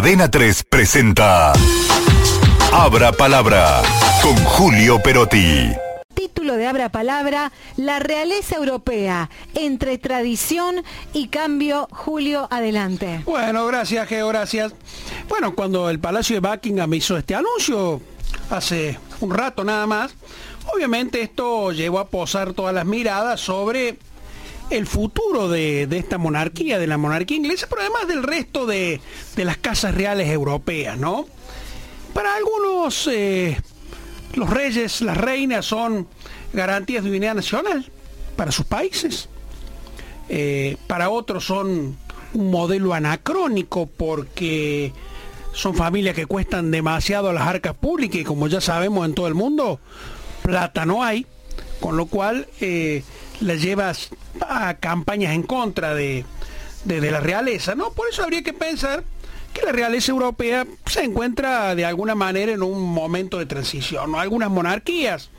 Adena 3 presenta Abra Palabra con Julio Perotti. Título de Abra Palabra, La realeza europea, entre tradición y cambio. Julio, adelante. Bueno, gracias, Geo, gracias. Bueno, cuando el Palacio de Buckingham hizo este anuncio, hace un rato nada más, obviamente esto llevó a posar todas las miradas sobre el futuro de, esta monarquía, de la monarquía inglesa, pero además del resto de, las casas reales europeas, ¿no? Para algunos, eh, los reyes, las reinas son garantías de unidad nacional para sus países. Eh, para otros son un modelo anacrónico porque son familias que cuestan demasiado a las arcas públicas y como ya sabemos en todo el mundo, plata no hay, con lo cual eh, la llevas a campañas en contra de, la realeza, ¿no? Por eso habría que pensar que la realeza europea se encuentra de alguna manera en un momento de transición. ¿no? Algunas monarquías,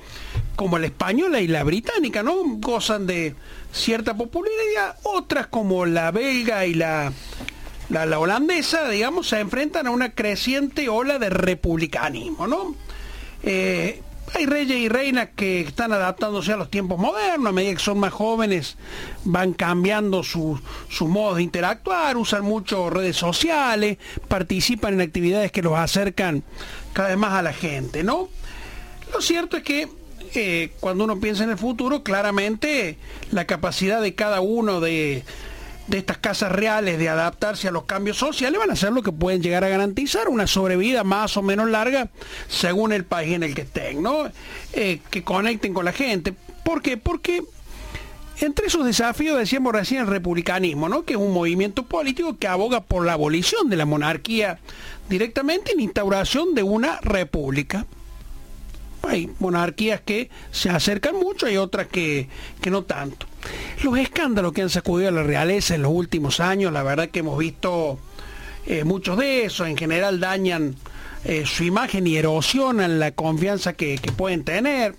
como la española y la británica, ¿no? gozan de cierta popularidad, otras como la belga y la, la, holandesa, digamos, se enfrentan a una creciente ola de republicanismo. ¿no? Eh, hay reyes y reinas que están adaptándose a los tiempos modernos, a medida que son más jóvenes, van cambiando sus su modos de interactuar, usan mucho redes sociales, participan en actividades que los acercan cada vez más a la gente, ¿no? Lo cierto es que eh, cuando uno piensa en el futuro, claramente la capacidad de cada uno de de estas casas reales de adaptarse a los cambios sociales van a ser lo que pueden llegar a garantizar una sobrevida más o menos larga según el país en el que estén, ¿no? Eh, que conecten con la gente. ¿Por qué? Porque entre esos desafíos decíamos recién el republicanismo, ¿no? que es un movimiento político que aboga por la abolición de la monarquía directamente en instauración de una república. Hay monarquías que se acercan mucho, y otras que, no tanto. Los escándalos que han sacudido a la realeza en los últimos años, la verdad que hemos visto eh, muchos de esos, en general dañan eh, su imagen y erosionan la confianza que, pueden tener.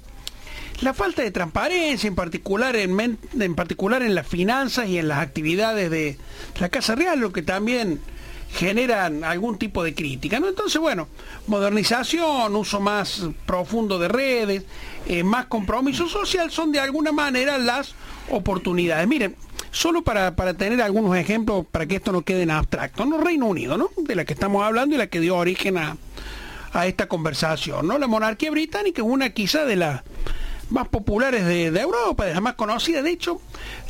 La falta de transparencia, en particular en, en particular en las finanzas y en las actividades de la Casa Real, lo que también generan algún tipo de crítica. ¿no? Entonces, bueno, modernización, uso más profundo de redes, eh, más compromiso social son de alguna manera las oportunidades. Miren, solo para, tener algunos ejemplos para que esto no quede en abstracto, ¿no? Reino Unido, ¿no? De la que estamos hablando y la que dio origen a, esta conversación, ¿no? La monarquía británica es una quizá de las más populares de, Europa, de las más conocidas. De hecho,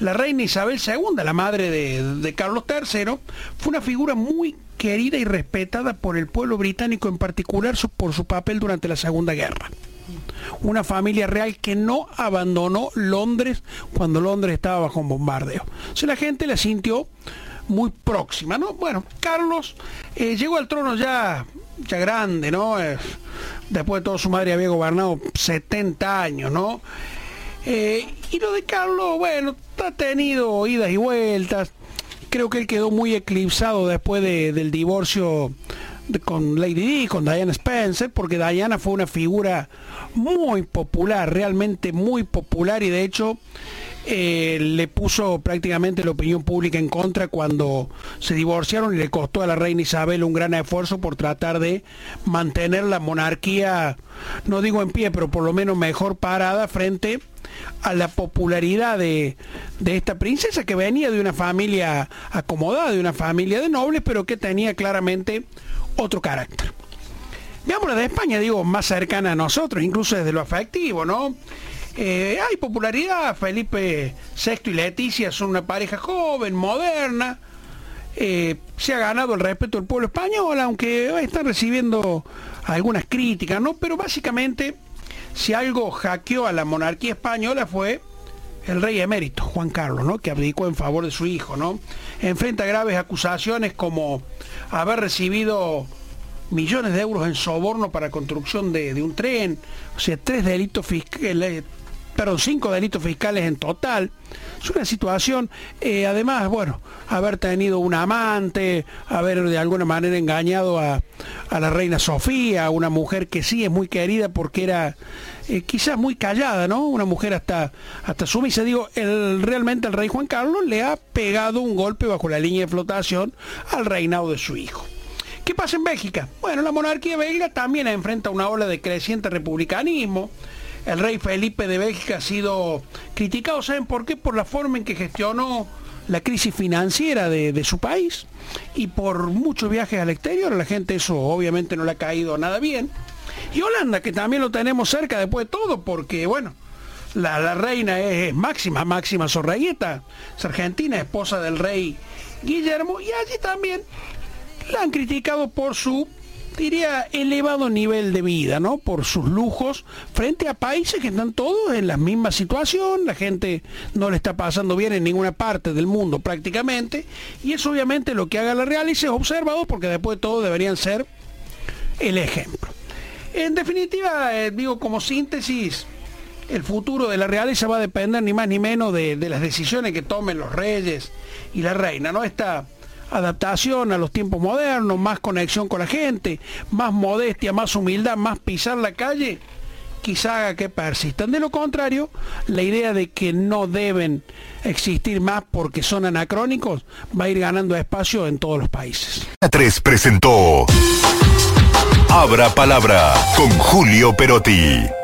la reina Isabel II, la madre de, Carlos III, fue una figura muy querida y respetada por el pueblo británico, en particular por su papel durante la Segunda Guerra. Una familia real que no abandonó Londres cuando Londres estaba bajo bombardeo. O sea, la gente la sintió muy próxima, ¿no? Bueno, Carlos eh, llegó al trono ya, ya grande, ¿no? Eh, después de todo su madre había gobernado 70 años, ¿no? Eh, y lo de Carlos, bueno, ha tenido idas y vueltas. Creo que él quedó muy eclipsado después del divorcio con Lady Di, con Diana Spencer, porque Diana fue una figura muy popular, realmente muy popular y de hecho eh, le puso prácticamente la opinión pública en contra cuando se divorciaron y le costó a la reina Isabel un gran esfuerzo por tratar de mantener la monarquía, no digo en pie, pero por lo menos mejor parada frente a la popularidad de, de esta princesa que venía de una familia acomodada, de una familia de nobles, pero que tenía claramente otro carácter. Veamos de España, digo, más cercana a nosotros, incluso desde lo afectivo, ¿no? Eh, hay popularidad, Felipe VI y Leticia son una pareja joven, moderna, eh, se ha ganado el respeto del pueblo español, aunque están recibiendo algunas críticas, ¿no? Pero básicamente, si algo hackeó a la monarquía española fue el rey emérito, Juan Carlos, ¿no? que abdicó en favor de su hijo, ¿no? Enfrenta graves acusaciones como haber recibido millones de euros en soborno para construcción de, un tren, o sea, tres delitos fiscales, perdón, cinco delitos fiscales en total. Es una situación, eh, además, bueno, haber tenido un amante, haber de alguna manera engañado a, la reina Sofía, una mujer que sí es muy querida porque era eh, quizás muy callada, ¿no? Una mujer hasta, hasta sumisa. Digo, el, realmente el rey Juan Carlos le ha pegado un golpe bajo la línea de flotación al reinado de su hijo. ¿Qué pasa en Bélgica? Bueno, la monarquía belga también enfrenta una ola de creciente republicanismo. El rey Felipe de Bélgica ha sido criticado, ¿saben por qué? Por la forma en que gestionó la crisis financiera de, su país y por muchos viajes al exterior. La gente eso obviamente no le ha caído nada bien. Y Holanda, que también lo tenemos cerca después de todo, porque bueno, la, reina es, Máxima, Máxima Sorrayeta, es argentina, esposa del rey Guillermo, y allí también la han criticado por su diría, elevado nivel de vida, ¿no? Por sus lujos, frente a países que están todos en la misma situación, la gente no le está pasando bien en ninguna parte del mundo prácticamente, y eso obviamente lo que haga la realeza es observado porque después de todo deberían ser el ejemplo. En definitiva, eh, digo, como síntesis, el futuro de la realeza va a depender ni más ni menos de, de las decisiones que tomen los reyes y la reina, ¿no? Esta adaptación a los tiempos modernos, más conexión con la gente, más modestia, más humildad, más pisar la calle, quizá haga que persistan. De lo contrario, la idea de que no deben existir más porque son anacrónicos va a ir ganando espacio en todos los países. 3 presentó Abra Palabra con Julio Perotti.